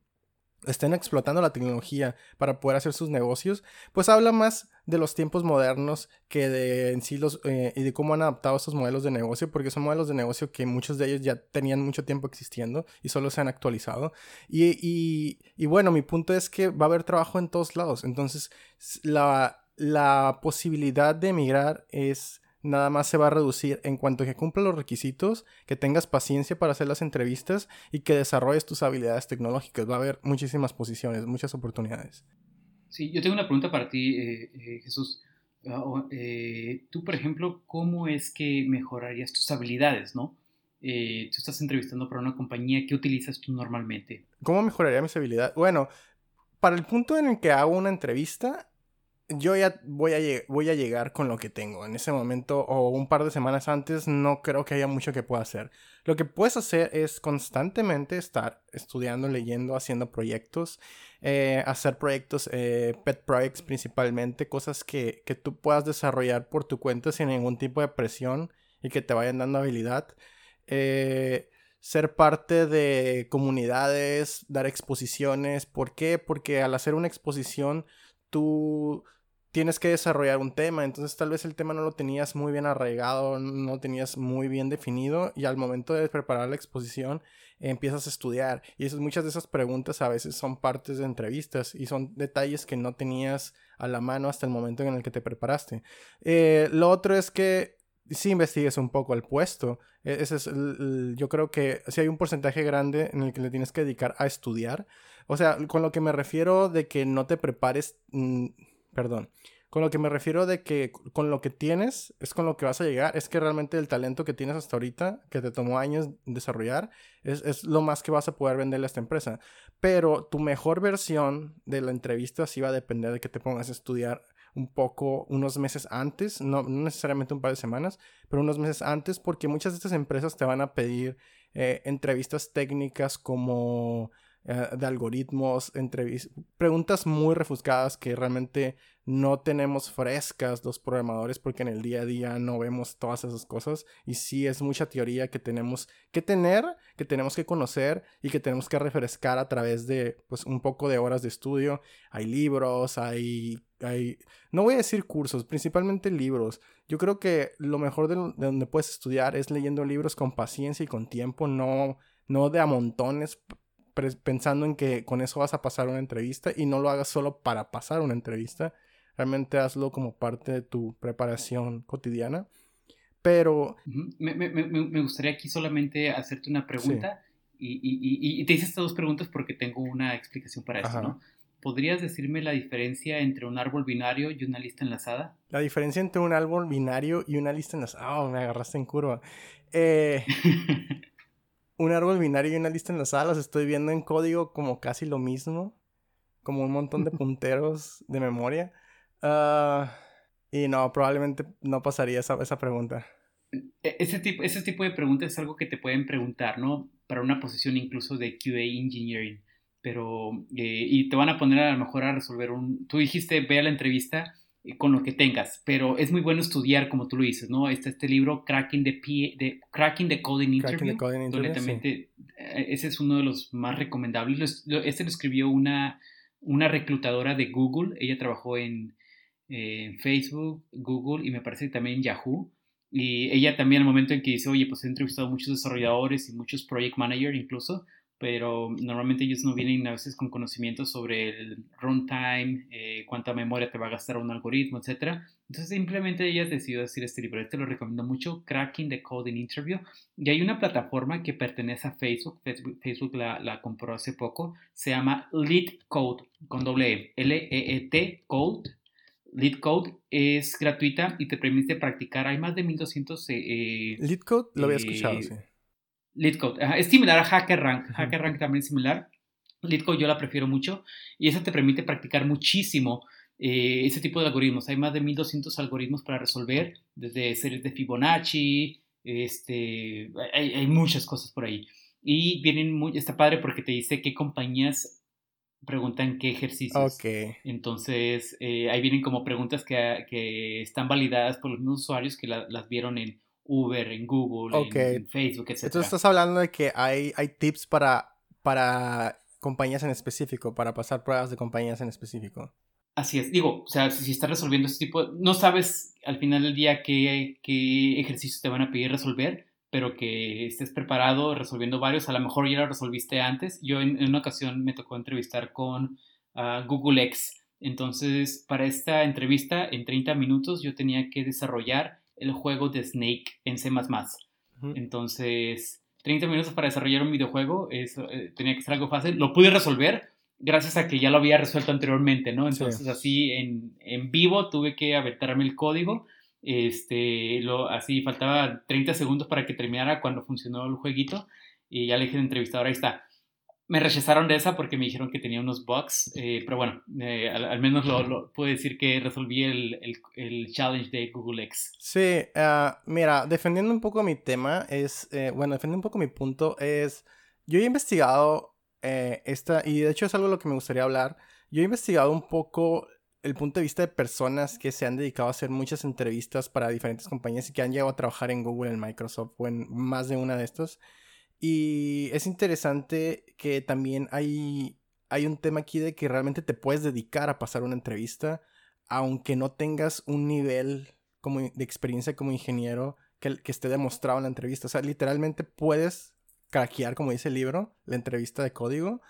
estén explotando la tecnología para poder hacer sus negocios, pues habla más de los tiempos modernos que de en sí los eh, y de cómo han adaptado estos modelos de negocio, porque son modelos de negocio que muchos de ellos ya tenían mucho tiempo existiendo y solo se han actualizado. Y, y, y bueno, mi punto es que va a haber trabajo en todos lados, entonces la, la posibilidad de emigrar es nada más se va a reducir en cuanto que cumpla los requisitos, que tengas paciencia para hacer las entrevistas y que desarrolles tus habilidades tecnológicas. Va a haber muchísimas posiciones, muchas oportunidades. Sí, yo tengo una pregunta para ti, eh, eh, Jesús. Ah, eh, tú, por ejemplo, ¿cómo es que mejorarías tus habilidades, no? tú estás entrevistando para una compañía, ¿qué utilizas tú normalmente? ¿Cómo mejoraría mis habilidades? Bueno, para el punto en el que hago una entrevista, yo ya voy a, llegar con lo que tengo. En ese momento o un par de semanas antes no creo que haya mucho que pueda hacer. Lo que puedes hacer es constantemente estar estudiando, leyendo, haciendo proyectos, eh, hacer proyectos, eh, pet projects principalmente, cosas que, que tú puedas desarrollar por tu cuenta sin ningún tipo de presión y que te vayan dando habilidad. Eh, ser parte de comunidades, dar exposiciones. ¿Por qué? Porque al hacer una exposición tú tienes que desarrollar un tema, entonces tal vez el tema no lo tenías muy bien arraigado, no lo tenías muy bien definido y al momento de preparar la exposición empiezas a estudiar y muchas de esas preguntas a veces son partes de entrevistas y son detalles que no tenías a la mano hasta el momento en el que te preparaste. Eh, lo otro es que si investigues un poco el puesto. E, ese es yo creo que si hay un porcentaje grande en el que le tienes que dedicar a estudiar. O sea, con lo que me refiero de que no te prepares, mm, perdón, con lo que me refiero de que con lo que tienes es con lo que vas a llegar, es que realmente el talento que tienes hasta ahorita, que te tomó años desarrollar, es, es lo más que vas a poder venderle a esta empresa. Pero tu mejor versión de la entrevista sí va a depender de que te pongas a estudiar un poco unos meses antes, no, necesariamente un par de semanas, pero unos meses antes, porque muchas de estas empresas te van a pedir eh, entrevistas técnicas como eh, de algoritmos, preguntas muy refuscadas que realmente no tenemos frescas los programadores porque en el día a día no vemos todas esas cosas y sí es mucha teoría que tenemos que tener, que tenemos que conocer y que tenemos que refrescar a través de pues un poco de horas de estudio. Hay libros, hay, hay no voy a decir cursos, principalmente libros. Yo creo que lo mejor de, de donde puedes estudiar es leyendo libros con paciencia y con tiempo, no no de a montones pensando en que con eso vas a pasar una entrevista y no lo hagas solo para pasar una entrevista. Realmente hazlo como parte de tu preparación cotidiana. Pero... me, me, me, gustaría aquí solamente hacerte una pregunta y, y, y, te hice estas dos preguntas porque tengo una explicación para eso, ¿no? ¿Podrías decirme la diferencia entre un árbol binario y una lista enlazada? La diferencia entre un árbol binario y una lista enlazada. Oh, me agarraste en curva. Eh, un árbol binario y una lista en enlazada las estoy viendo en código como casi lo mismo. Como un montón de punteros de memoria. Ah, y no, probablemente no pasaría esa, esa pregunta. E, ese tipo, ese tipo de preguntas es algo que te pueden preguntar, ¿no? Para una posición incluso de QA Engineering. Pero, eh, y te van a poner a lo mejor a resolver un... Tú dijiste, ve a la entrevista con lo que tengas, pero es muy bueno estudiar, como tú lo dices, ¿no? Está este libro, Cracking the, de, Cracking the Coding Interview, eh, ese es uno de los más recomendables. Este lo escribió una, una reclutadora de Google, ella trabajó en, Facebook, Google y me parece que también en Yahoo. Y ella también al momento en que dice, oye, pues he entrevistado a muchos desarrolladores y muchos project managers incluso, pero normalmente ellos no vienen a veces con conocimientos sobre el runtime, eh, cuánta memoria te va a gastar un algoritmo, etc. Entonces simplemente ella decidió decir este libro, este lo recomiendo mucho, Cracking the Coding Interview, y hay una plataforma que pertenece a Facebook, Facebook, la, la, compró hace poco, se llama Lead Code, con doble E, L-E-E-T, Code, Lead Code es gratuita y te permite practicar. Hay más de 1200. Eh, eh, Lead Code lo había escuchado, sí. LeetCode. es similar a HackerRank. HackerRank también es similar. LeetCode yo la prefiero mucho y eso te permite practicar muchísimo eh, ese tipo de algoritmos. Hay más de 1200 algoritmos para resolver, desde series de Fibonacci, este, hay, muchas cosas por ahí. Y vienen muy, está padre porque te dice qué compañías preguntan qué ejercicios. Entonces, eh, ahí vienen como preguntas que, están validadas por los mismos usuarios que las vieron en Uber, en Google, en, Facebook, etc. Entonces estás hablando de que hay, hay tips para, para compañías en específico, para pasar pruebas de compañías en específico. Así es, digo, o sea, si estás resolviendo este tipo, no sabes al final del día qué, qué ejercicios te van a pedir resolver, pero que estés preparado resolviendo varios, a lo mejor ya lo resolviste antes. Yo en, una ocasión me tocó entrevistar con uh, Google X, entonces para esta entrevista en 30 minutos yo tenía que desarrollar el juego de Snake en C++. Entonces, 30 minutos para desarrollar un videojuego, eso, eh, tenía que ser algo fácil. Lo pude resolver gracias a que ya lo había resuelto anteriormente, ¿no? Entonces, así en, en, vivo tuve que aventarme el código. Este, lo, así faltaba 30 segundos para que terminara cuando funcionó el jueguito. Y ya le dije al entrevistador, ahí está. Me rechazaron de esa porque me dijeron que tenía unos bugs, eh, pero bueno, eh, al, menos lo, puedo decir que resolví el, el, challenge de Google X. Sí, ah, mira, defendiendo un poco mi tema, es, eh, bueno, defendiendo un poco mi punto, es, yo he investigado esta, y de hecho es algo de lo que me gustaría hablar, yo he investigado un poco el punto de vista de personas que se han dedicado a hacer muchas entrevistas para diferentes compañías y que han llegado a trabajar en Google, en Microsoft o en más de una de estos. Y es interesante que también hay, hay un tema aquí de que realmente te puedes dedicar a pasar una entrevista, aunque no tengas un nivel como de experiencia como ingeniero que, que esté demostrado en la entrevista. O sea, literalmente puedes craquear, como dice el libro, la entrevista de código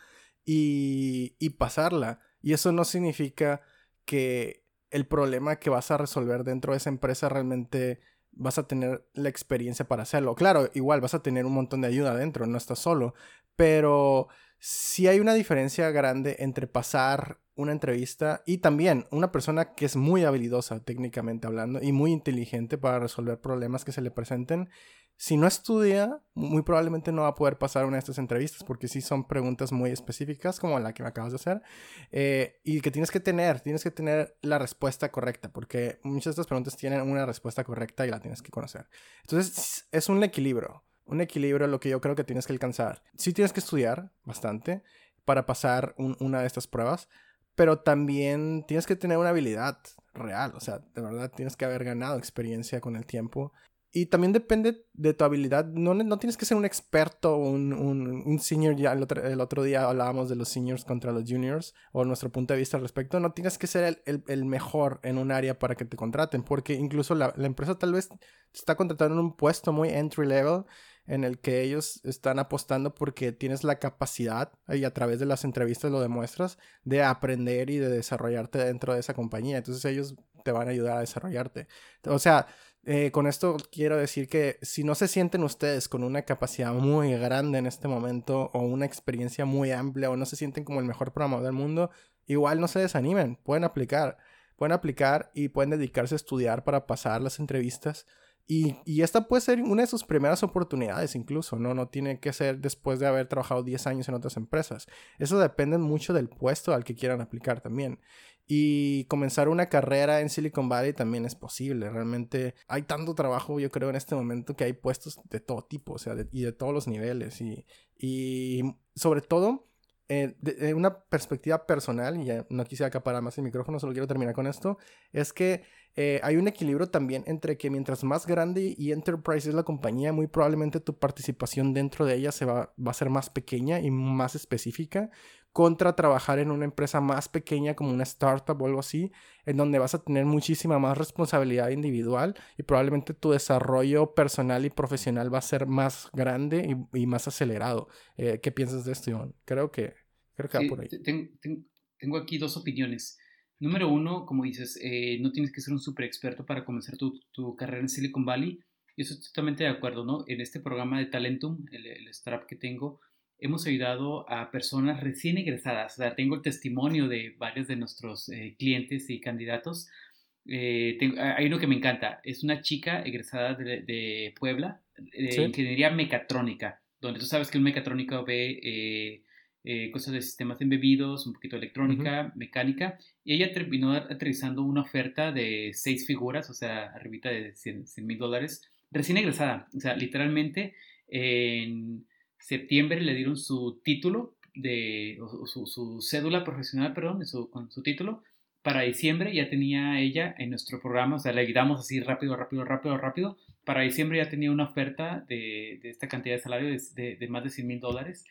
y, y pasarla. Y eso no significa que el problema que vas a resolver dentro de esa empresa realmente vas a tener la experiencia para hacerlo. Claro, igual vas a tener un montón de ayuda adentro, no estás solo, pero sí hay una diferencia grande entre pasar una entrevista y también una persona que es muy habilidosa técnicamente hablando y muy inteligente para resolver problemas que se le presenten si no estudia, muy probablemente no va a poder pasar una de estas entrevistas porque sí son preguntas muy específicas como la que me acabas de hacer eh, y que tienes que tener, tienes que tener la respuesta correcta porque muchas de estas preguntas tienen una respuesta correcta y la tienes que conocer. Entonces es un equilibrio, un equilibrio lo que yo creo que tienes que alcanzar. Sí tienes que estudiar bastante para pasar una de estas pruebas, pero también tienes que tener una habilidad real, o sea, de verdad tienes que haber ganado experiencia con el tiempo y también depende de tu habilidad. No, no tienes que ser un experto un, un, senior. Ya el otro, el otro, día hablábamos de los seniors contra los juniors o nuestro punto de vista al respecto. No tienes que ser el, el, mejor en un área para que te contraten, porque incluso la, empresa tal vez está contratando en un puesto muy entry level en el que ellos están apostando porque tienes la capacidad y a través de las entrevistas lo demuestras de aprender y de desarrollarte dentro de esa compañía. Entonces ellos te van a ayudar a desarrollarte. O sea, eh, con esto quiero decir que si no se sienten ustedes con una capacidad muy grande en este momento o una experiencia muy amplia o no se sienten como el mejor programador del mundo, igual no se desanimen, pueden aplicar, pueden aplicar y pueden dedicarse a estudiar para pasar las entrevistas. Y, y, esta puede ser una de sus primeras oportunidades incluso, ¿no? No tiene que ser después de haber trabajado 10 años en otras empresas. Eso depende mucho del puesto al que quieran aplicar también. Y comenzar una carrera en Silicon Valley también es posible. Realmente hay tanto trabajo, yo creo, en este momento que hay puestos de todo tipo, o sea, y de todos los niveles. Y, y sobre todo, eh, de, una perspectiva personal, y ya no quise acaparar más el micrófono, solo quiero terminar con esto, es que eh, hay un equilibrio también entre que mientras más grande y enterprise es la compañía, muy probablemente tu participación dentro de ella se va, va a ser más pequeña y más específica, contra trabajar en una empresa más pequeña como una startup o algo así, en donde vas a tener muchísima más responsabilidad individual y probablemente tu desarrollo personal y profesional va a ser más grande y, más acelerado. Eh, ¿Qué piensas de esto, Iván? Creo que, creo que va por ahí. Tengo, aquí dos opiniones. Número uno, como dices, eh, no tienes que ser un super experto para comenzar tu, tu, carrera en Silicon Valley. Y eso estoy totalmente de acuerdo, ¿no? En este programa de Talentum, el, el startup que tengo, hemos ayudado a personas recién egresadas. O sea, tengo el testimonio de varios de nuestros eh, clientes y candidatos. Eh, hay uno que me encanta. Es una chica egresada de, Puebla, de ingeniería mecatrónica, donde tú sabes que un mecatrónico ve eh, cosas de sistemas embebidos, un poquito de electrónica, mecánica, y ella terminó aterrizando una oferta de seis figuras, o sea, arribita de 100 mil dólares, recién egresada. O sea, literalmente en septiembre le dieron su título, de, su, cédula profesional, perdón, su, con su título. Para diciembre ya tenía ella en nuestro programa, o sea, le ayudamos así rápido, rápido, rápido, rápido. Para diciembre ya tenía una oferta de, de esta cantidad de salario de, de, más de 100 mil dólares.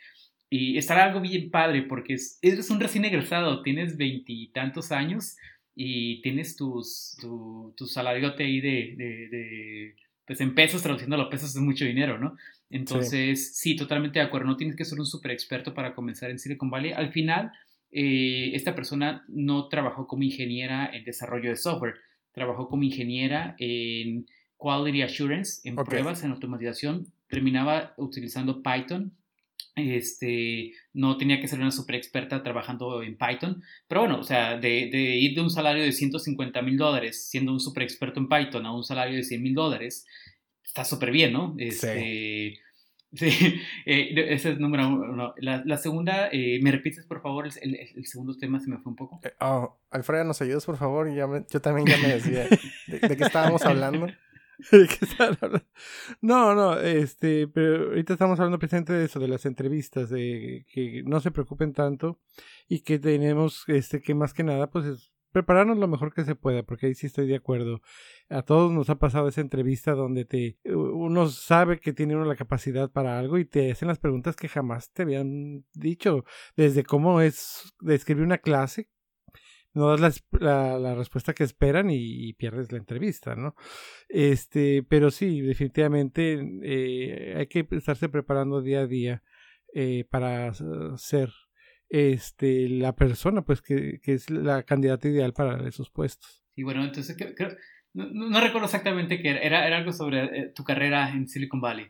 Y estará algo bien padre porque es, eres un recién egresado, tienes veintitantos años y tienes tus, tu, tu salariote ahí de, de, pues en pesos, traduciendo a pesos es mucho dinero, ¿no? Entonces, sí. totalmente de acuerdo. No tienes que ser un super experto para comenzar en Silicon Valley. Al final, eh, esta persona no trabajó como ingeniera en desarrollo de software, trabajó como ingeniera en Quality Assurance, en pruebas, en automatización. Terminaba utilizando Python. Este, no tenía que ser una super experta trabajando en Python, pero bueno, o sea, de, de ir de un salario de 150 mil dólares siendo un super experto en Python a un salario de 100 mil dólares, está súper bien, ¿no? Este, Sí, eh, ese es número uno. La, segunda, eh, ¿me repites por favor el, el, segundo tema? Se me fue un poco. Eh, oh, Alfredo, ¿nos ayudas por favor? yo también ya me decía de, de qué estábamos hablando. ¿De qué hablando? No, no, este, pero ahorita estamos hablando precisamente de eso, de las entrevistas, de que no se preocupen tanto y que tenemos, este, que más que nada, pues es prepararnos lo mejor que se pueda, porque ahí sí estoy de acuerdo. A todos nos ha pasado esa entrevista donde te uno sabe que tiene uno la capacidad para algo y te hacen las preguntas que jamás te habían dicho, desde cómo es describir una clase, no das la, la, respuesta que esperan y, pierdes la entrevista, ¿no? Este, pero sí, definitivamente eh, hay que estarse preparando día a día eh, para ser este, la persona pues que, que, es la candidata ideal para esos puestos. Y bueno, entonces no, recuerdo exactamente qué era, era algo sobre eh, tu carrera en Silicon Valley.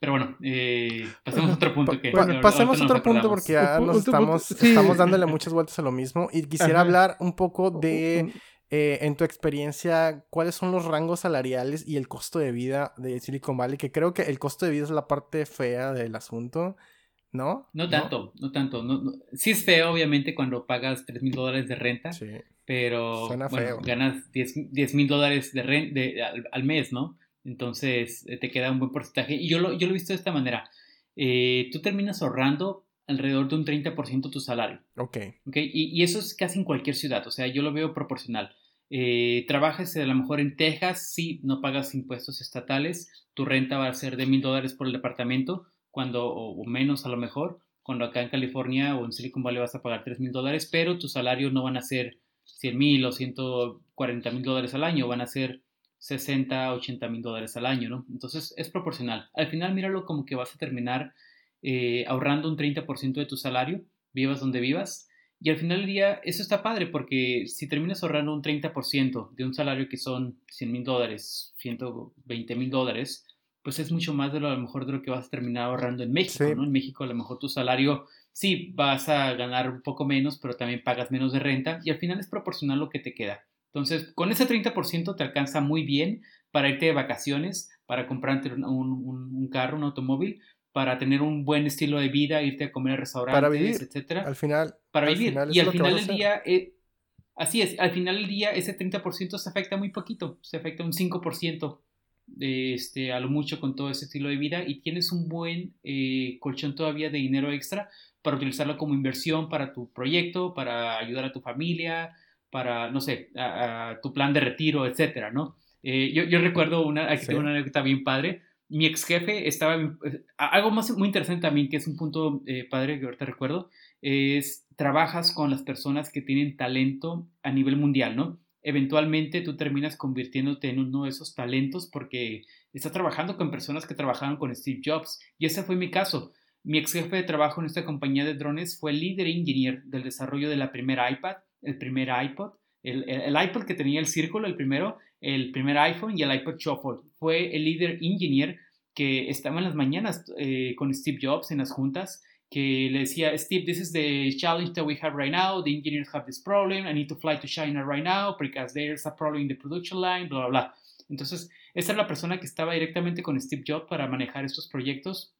Pero bueno, eh, pasemos a otro punto. Que pasemos a otro punto porque ya nos estamos, estamos dándole muchas vueltas a lo mismo. Y quisiera hablar un poco de, eh, en tu experiencia, cuáles son los rangos salariales y el costo de vida de Silicon Valley, que creo que el costo de vida es la parte fea del asunto. ¿No? No tanto, no, tanto. No, Sí es feo, obviamente, cuando pagas 3 mil dólares de renta. Sí. Pero bueno, ganas 10 mil dólares de renta al, mes, ¿no? Entonces eh, te queda un buen porcentaje. Y yo lo, yo lo he visto de esta manera. Eh, tú terminas ahorrando alrededor de un 30% de tu salario. Ok. okay? Y, y, eso es casi en cualquier ciudad. O sea, yo lo veo proporcional. Eh, trabajas a lo mejor en Texas, sí, no pagas impuestos estatales. Tu renta va a ser de mil dólares por el departamento cuando, o, menos a lo mejor, cuando acá en California o en Silicon Valley vas a pagar 3 mil dólares, pero tus salarios no van a ser 100 mil o 140 mil dólares al año, van a ser 60, 80 mil dólares al año, ¿no? Entonces es proporcional. Al final míralo como que vas a terminar eh, ahorrando un 30% de tu salario, vivas donde vivas, y al final del día eso está padre porque si terminas ahorrando un 30% de un salario que son 100 mil dólares, 120 mil dólares, pues es mucho más de lo a lo mejor de lo que vas a terminar ahorrando en México, ¿no? En México a lo mejor tu salario sí vas a ganar un poco menos, pero también pagas menos de renta y al final es proporcional lo que te queda. Entonces, con ese 30% te alcanza muy bien para irte de vacaciones, para comprarte un, un, carro, un automóvil, para tener un buen estilo de vida, irte a comer a restaurantes, para vivir, etcétera. Al final. Para vivir. y al final del día, eh, así es, al final del día ese 30% se afecta muy poquito, se afecta un 5% este, a lo mucho con todo ese estilo de vida y tienes un buen eh, colchón todavía de dinero extra para utilizarlo como inversión para tu proyecto, para ayudar a tu familia, para, no sé, a, tu plan de retiro, etcétera, ¿no? Eh, yo, yo, recuerdo una, aquí tengo una anécdota bien padre. Mi ex jefe estaba, eh, algo más muy interesante también, que es un punto padre que ahorita recuerdo, es trabajas con las personas que tienen talento a nivel mundial, ¿no? Eventualmente tú terminas convirtiéndote en uno de esos talentos porque estás trabajando con personas que trabajaron con Steve Jobs. Y ese fue mi caso. Mi ex jefe de trabajo en esta compañía de drones fue el líder ingeniero del desarrollo de la primera iPad, el primer iPod, el, el, iPod que tenía el círculo, el primero, el primer iPhone y el iPod Shuffle. Fue el líder ingeniero que estaba en las mañanas eh, con Steve Jobs en las juntas que le decía, Steve, this is the challenge that we have right now. The engineers have this problem. I need to fly to China right now because there's a problem in the production line, bla, bla, bla. Entonces, esa es la persona que estaba directamente con Steve Jobs para manejar estos proyectos.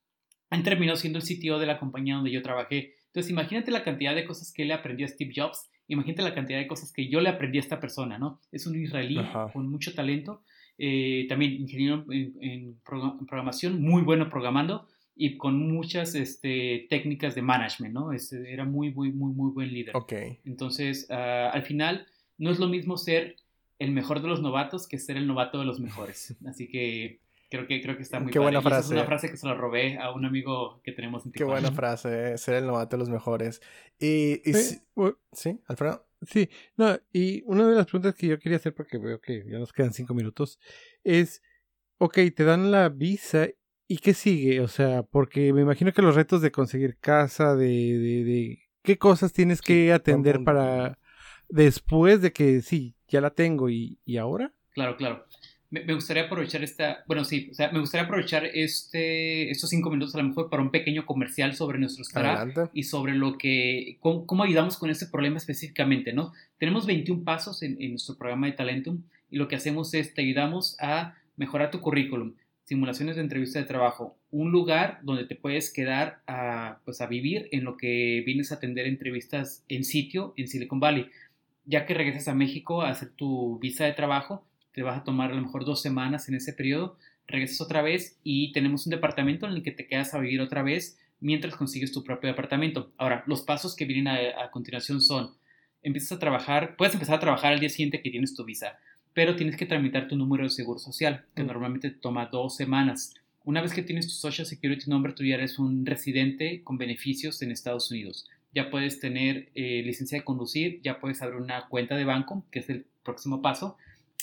Han terminado siendo el CTO de la compañía donde yo trabajé. Entonces, imagínate la cantidad de cosas que le aprendió a Steve Jobs. Imagínate la cantidad de cosas que yo le aprendí a esta persona, ¿no? Es un israelí con mucho talento. Eh, también ingeniero en programación, muy bueno programando y con muchas este, técnicas de management, ¿no? Este, era muy, muy, muy, muy buen líder. Ok. Entonces, ah, al final, no es lo mismo ser el mejor de los novatos que ser el novato de los mejores. Así que creo que, creo que está muy Qué buena frase. es una frase que se la robé a un amigo que tenemos en Tijuana. Qué buena frase, ser el novato de los mejores. Y, sí, Alfredo. Sí, no, y una de las preguntas que yo quería hacer, porque veo que ya nos quedan cinco minutos, es, ok, te dan la visa ¿Y qué sigue? O sea, porque me imagino que los retos de conseguir casa, de, de, de qué cosas tienes que atender para después de que sí, ya la tengo y, y ahora. Claro, claro. Me, gustaría aprovechar esta, bueno, sí, o sea, me gustaría aprovechar este, estos cinco minutos a lo mejor para un pequeño comercial sobre nuestro startup y sobre lo que, cómo, ayudamos con este problema específicamente, ¿no? Tenemos 21 pasos en, en nuestro programa de Talentum y lo que hacemos es te ayudamos a mejorar tu currículum, simulaciones de entrevista de trabajo, un lugar donde te puedes quedar a, pues a vivir en lo que vienes a atender entrevistas en sitio en Silicon Valley. Ya que regresas a México a hacer tu visa de trabajo, te vas a tomar a lo mejor dos semanas en ese periodo, regresas otra vez y tenemos un departamento en el que te quedas a vivir otra vez mientras consigues tu propio departamento. Ahora, los pasos que vienen a, a continuación son, empiezas a trabajar, puedes empezar a trabajar al día siguiente que tienes tu visa pero tienes que tramitar tu número de seguro social, que mm. normalmente toma dos semanas. Una vez que tienes tu Social Security Number, tú ya eres un residente con beneficios en Estados Unidos. Ya puedes tener eh, licencia de conducir, ya puedes abrir una cuenta de banco, que es el próximo paso.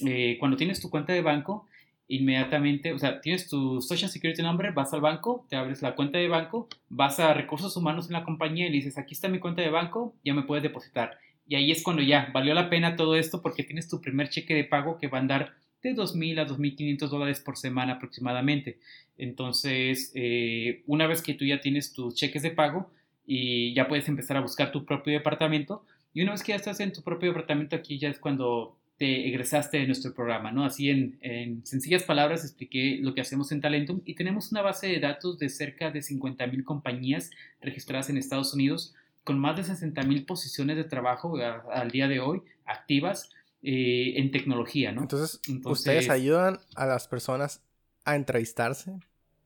Eh, cuando tienes tu cuenta de banco, inmediatamente, o sea, tienes tu Social Security Number, vas al banco, te abres la cuenta de banco, vas a recursos humanos en la compañía y le dices, aquí está mi cuenta de banco, ya me puedes depositar y ahí es cuando ya valió la pena todo esto porque tienes tu primer cheque de pago que va a andar de 2.000 a 2.500 dólares por semana aproximadamente. Entonces, eh, una vez que tú ya tienes tus cheques de pago y ya puedes empezar a buscar tu propio departamento, y una vez que ya estás en tu propio departamento, aquí ya es cuando te egresaste de nuestro programa, ¿no? Así en, en sencillas palabras expliqué lo que hacemos en Talentum y tenemos una base de datos de cerca de 50.000 compañías registradas en Estados Unidos con más de 60 mil posiciones de trabajo al día de hoy activas eh, en tecnología, ¿no? Entonces, ¿ustedes ayudan a las personas a entrevistarse?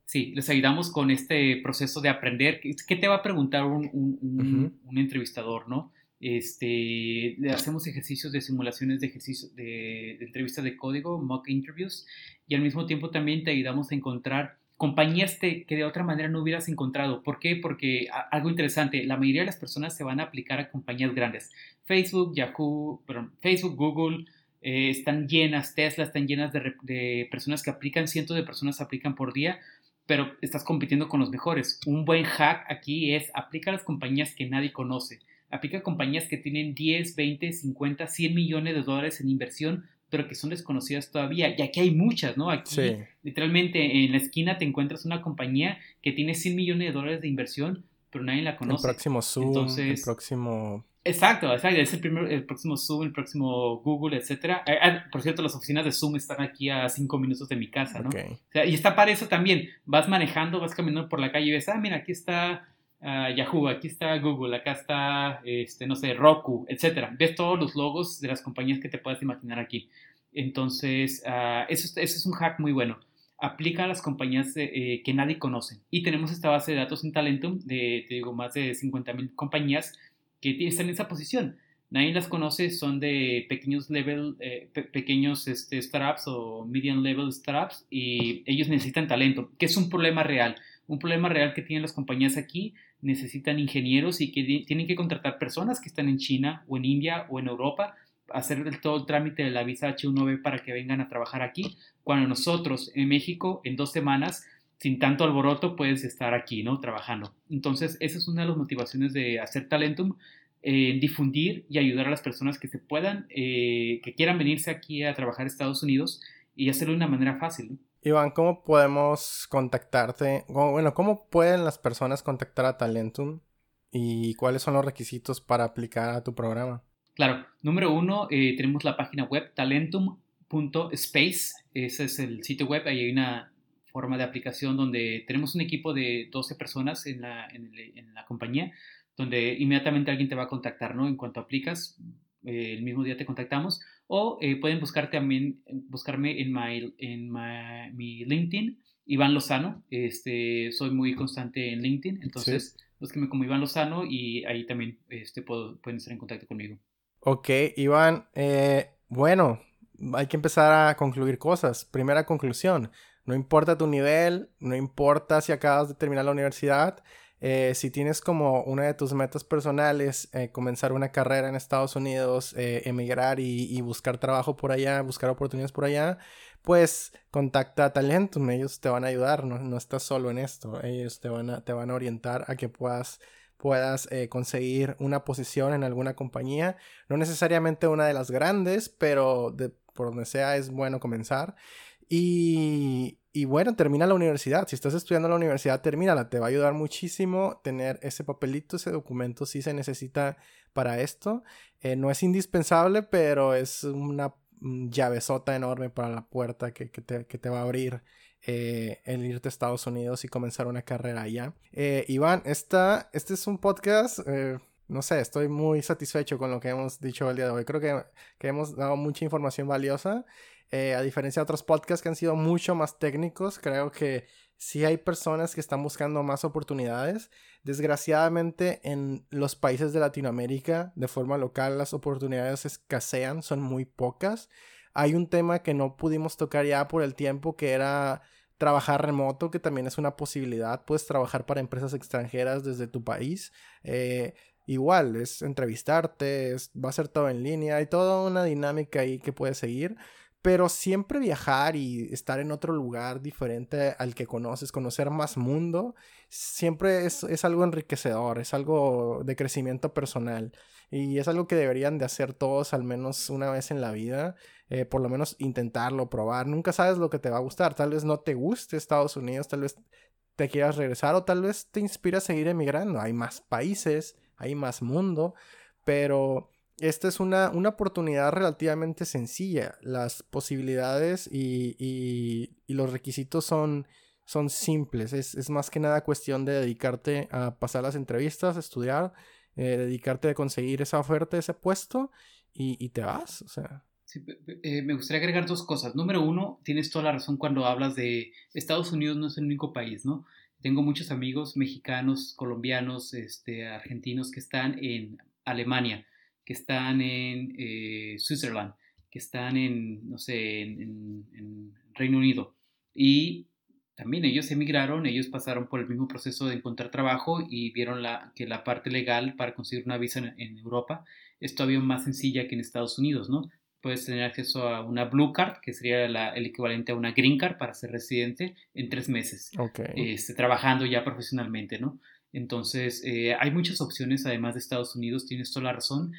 Sí, les ayudamos con este proceso de aprender. ¿Qué te va a preguntar un, un, entrevistador, no? Este, le hacemos ejercicios de simulaciones de ejercicios de, de entrevistas de código, mock interviews, y al mismo tiempo también te ayudamos a encontrar compañías que de otra manera no hubieras encontrado. ¿Por qué? Porque algo interesante, la mayoría de las personas se van a aplicar a compañías grandes. Facebook, Yahoo, Facebook, Google, eh, están llenas, Tesla están llenas de, personas que aplican, cientos de personas aplican por día, pero estás compitiendo con los mejores. Un buen hack aquí es aplica a las compañías que nadie conoce. Aplica a compañías que tienen 10, 20, 50, 100 millones de dólares en inversión pero que son desconocidas todavía. Y aquí hay muchas, ¿no? Aquí, literalmente, en la esquina te encuentras una compañía que tiene 100 millones de dólares de inversión, pero nadie la conoce. El próximo Zoom, el próximo... Exacto, exacto. Es el, primer, el próximo Zoom, el próximo Google, etcétera. Eh, ah, por cierto, las oficinas de Zoom están aquí a cinco minutos de mi casa, ¿no? y está para eso también. Vas manejando, vas caminando por la calle y ves, ah, mira, aquí está ah, Yahoo, aquí está Google, acá está, este, no sé, Roku, etcétera. Ves todos los logos de las compañías que te puedas imaginar aquí. Entonces, uh, eso, es un hack muy bueno. Aplica a las compañías eh, que nadie conoce. Y tenemos esta base de datos en Talentum de, te digo, más de 50 mil compañías que están en esa posición. Nadie las conoce, son de pequeños level, eh, pequeños este, startups o medium level startups y ellos necesitan talento, que es un problema real. Un problema real que tienen las compañías aquí, necesitan ingenieros y que tienen que contratar personas que están en China o en India o en Europa hacer todo el trámite de la visa H1B para que vengan a trabajar aquí, cuando nosotros en México en dos semanas, sin tanto alboroto, puedes estar aquí, ¿no? Trabajando. Entonces, esa es una de las motivaciones de hacer Talentum, eh, difundir y ayudar a las personas que se puedan, eh, que quieran venirse aquí a trabajar a Estados Unidos y hacerlo de una manera fácil. Iván, ¿cómo podemos contactarte? Bueno, ¿cómo pueden las personas contactar a Talentum? ¿Y cuáles son los requisitos para aplicar a tu programa? Claro, número uno, eh, tenemos la página web talentum.space, ese es el sitio web, ahí hay una forma de aplicación donde tenemos un equipo de 12 personas en la, compañía, donde inmediatamente alguien te va a contactar, ¿no? En cuanto aplicas, eh, el mismo día te contactamos, o eh, pueden buscar también, buscarme en, my, en mi LinkedIn, Iván Lozano, este, soy muy constante en LinkedIn, entonces búsqueme como Iván Lozano y ahí también este, pueden estar en contacto conmigo. Ok, Iván, eh, bueno, hay que empezar a concluir cosas. Primera conclusión, no importa tu nivel, no importa si acabas de terminar la universidad, eh, si tienes como una de tus metas personales eh, comenzar una carrera en Estados Unidos, emigrar y, buscar trabajo por allá, buscar oportunidades por allá, pues contacta a Talentum, ellos te van a ayudar, no, no estás solo en esto, ellos te van a, te van a orientar a que puedas puedas eh, conseguir una posición en alguna compañía. No necesariamente una de las grandes, pero de, por donde sea es bueno comenzar. Y, y, bueno, termina la universidad. Si estás estudiando en la universidad, termínala. Te va a ayudar muchísimo tener ese papelito, ese documento, si se necesita para esto. Eh, no es indispensable, pero es una llavezota enorme para la puerta que, que, te, que te va a abrir eh, el irte a Estados Unidos y comenzar una carrera allá. Eh, Iván, esta, este es un podcast, eh, no sé, estoy muy satisfecho con lo que hemos dicho el día de hoy. Creo que, que hemos dado mucha información valiosa. A diferencia de otros podcasts que han sido mucho más técnicos, creo que sí hay personas que están buscando más oportunidades. Desgraciadamente en los países de Latinoamérica, de forma local, las oportunidades escasean, son muy pocas. Hay un tema que no pudimos tocar ya por el tiempo, que era trabajar remoto, que también es una posibilidad. Puedes trabajar para empresas extranjeras desde tu país. Eh, igual, es entrevistarte, va a ser todo en línea, hay toda una dinámica ahí que puedes seguir. Pero siempre viajar y estar en otro lugar diferente al que conoces, conocer más mundo, siempre es, es algo enriquecedor, es algo de crecimiento personal. Y es algo que deberían de hacer todos al menos una vez en la vida. Eh, por lo menos intentarlo, probar. Nunca sabes lo que te va a gustar. Tal vez no te guste Estados Unidos, tal vez te quieras regresar o tal vez te inspira a seguir emigrando. Hay más países, hay más mundo, pero esta es una, una oportunidad relativamente sencilla. Las posibilidades y, y, los requisitos son, son simples. Es, es, más que nada cuestión de dedicarte a pasar las entrevistas, estudiar, eh, dedicarte a conseguir esa oferta, ese puesto y, y te vas. O sea. Eh, me gustaría agregar dos cosas. Número uno, tienes toda la razón cuando hablas de Estados Unidos no es el único país, ¿no? Tengo muchos amigos mexicanos, colombianos, este, argentinos que están en Alemania, que están en eh, Switzerland, que están en, no sé, en, en, Reino Unido. Y también ellos emigraron, ellos pasaron por el mismo proceso de encontrar trabajo y vieron la, que la parte legal para conseguir una visa en, en Europa es todavía más sencilla que en Estados Unidos, ¿no? puedes tener acceso a una Blue Card, que sería el equivalente a una Green Card para ser residente en tres meses, este, trabajando ya profesionalmente, ¿no? Entonces, eh, hay muchas opciones además de Estados Unidos, tienes toda la razón.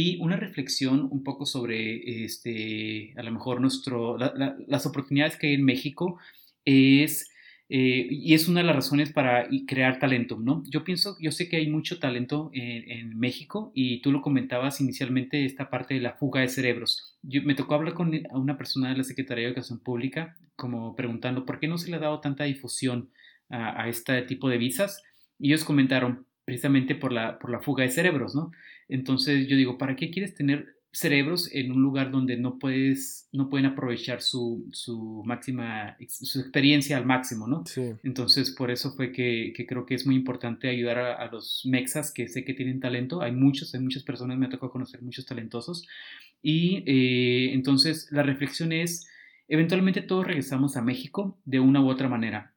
Y una reflexión un poco sobre, este, a lo mejor, nuestro, las oportunidades que hay en México es eh, y es una de las razones para crear talento, ¿no? Yo pienso, yo sé que hay mucho talento en, México y tú lo comentabas inicialmente, esta parte de la fuga de cerebros. Yo, me tocó hablar con una persona de la Secretaría de Educación Pública como preguntando por qué no se le ha dado tanta difusión a, a este tipo de visas y ellos comentaron precisamente por la, por la fuga de cerebros, ¿no? Entonces yo digo, ¿para qué quieres tener cerebros en un lugar donde no puedes, no pueden aprovechar su, su máxima, su experiencia al máximo, ¿no? Sí. Entonces, por eso fue que, que creo que es muy importante ayudar a, los mexas que sé que tienen talento. Hay muchos, hay muchas personas, me ha tocado conocer muchos talentosos. Y eh, entonces la reflexión es, eventualmente todos regresamos a México de una u otra manera.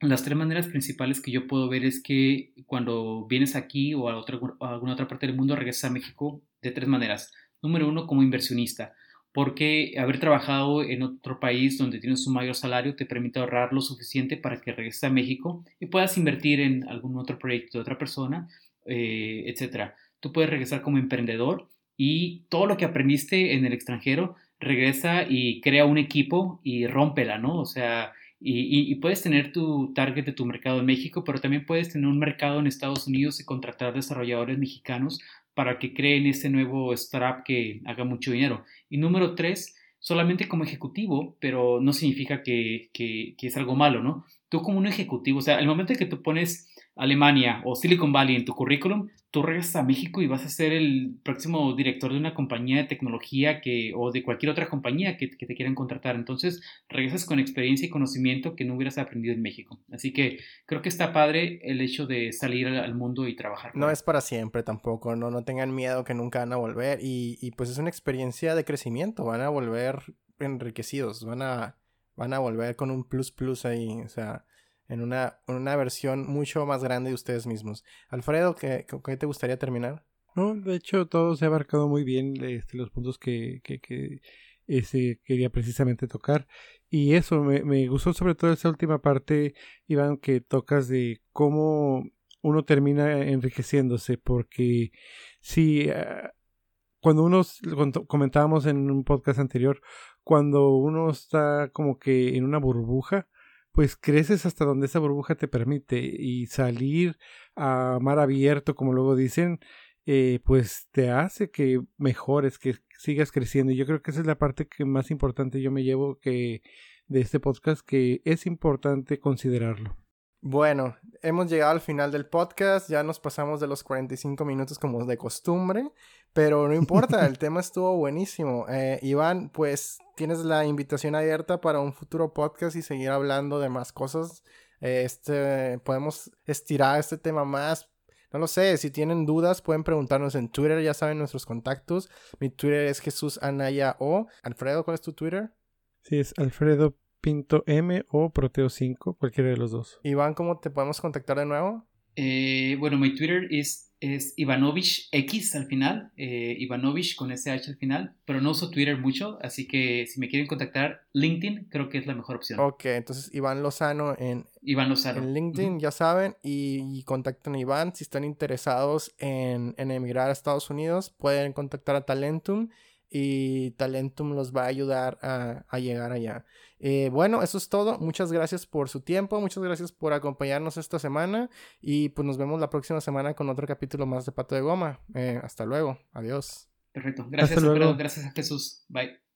Las tres maneras principales que yo puedo ver es que cuando vienes aquí o a, a alguna otra parte del mundo, regresas a México de tres maneras Número uno, como inversionista, porque haber trabajado en otro país donde tienes un mayor salario te permite ahorrar lo suficiente para que regreses a México y puedas invertir en algún otro proyecto de otra persona, eh, etc. Tú puedes regresar como emprendedor y todo lo que aprendiste en el extranjero regresa y crea un equipo y rómpela, ¿no? O sea, y, puedes tener tu target de tu mercado en México, pero también puedes tener un mercado en Estados Unidos y contratar desarrolladores mexicanos para que creen ese nuevo startup que haga mucho dinero. Y número tres, solamente como ejecutivo, pero no significa que, que, que es algo malo, ¿no? Tú como un ejecutivo, o sea, el momento en que tú pones Alemania o Silicon Valley en tu currículum, tú regresas a México y vas a ser el próximo director de una compañía de tecnología que, o de cualquier otra compañía que, te quieran contratar. Entonces, regresas con experiencia y conocimiento que no hubieras aprendido en México. Así que creo que está padre el hecho de salir al, mundo y trabajar. No es para siempre tampoco, no, no tengan miedo que nunca van a volver y, y pues es una experiencia de crecimiento, van a volver enriquecidos, van a, van a volver con un plus plus ahí, o sea en una, una versión mucho más grande de ustedes mismos. Alfredo, ¿qué, qué te gustaría terminar? No, de hecho todo se ha abarcado muy bien este, los puntos que, que, que ese quería precisamente tocar. Y eso, me, me gustó sobre todo esa última parte, Iván, que tocas de cómo uno termina enriqueciéndose, porque si ah, cuando uno, comentábamos en un podcast anterior, cuando uno está como que en una burbuja, pues creces hasta donde esa burbuja te permite y salir a mar abierto, como luego dicen, eh, pues te hace que mejores, que sigas creciendo. Y yo creo que esa es la parte que más importante yo me llevo de este podcast, que es importante considerarlo. Bueno, hemos llegado al final del podcast, ya nos pasamos de los 45 minutos como de costumbre, pero no importa, el tema estuvo buenísimo. Eh, Iván, pues tienes la invitación abierta para un futuro podcast y seguir hablando de más cosas. Eh, este, podemos estirar este tema más. No lo sé, si tienen dudas pueden preguntarnos en Twitter, ya saben nuestros contactos. Mi Twitter es Jesús Anaya O. Alfredo, ¿cuál es tu Twitter? Sí, es Alfredo Pinto M o Proteo 5, cualquiera de los dos. Iván, ¿cómo te podemos contactar de nuevo? Eh, bueno, mi Twitter es, es Ivanovich X al final, eh, Ivanovich con SH al final, pero no uso Twitter mucho, así que si me quieren contactar, LinkedIn creo que es la mejor opción. Ok, entonces Iván Lozano en, Iván Lozano. en LinkedIn, ya saben, y, contacten a Iván si están interesados en, en emigrar a Estados Unidos, pueden contactar a Talentum y Talentum los va a ayudar a, llegar allá. Eh, bueno, eso es todo. Muchas gracias por su tiempo, muchas gracias por acompañarnos esta semana y pues nos vemos la próxima semana con otro capítulo más de Pato de Goma. Eh, hasta luego, adiós. Perfecto, gracias, Alfredo. gracias a Jesús. Bye.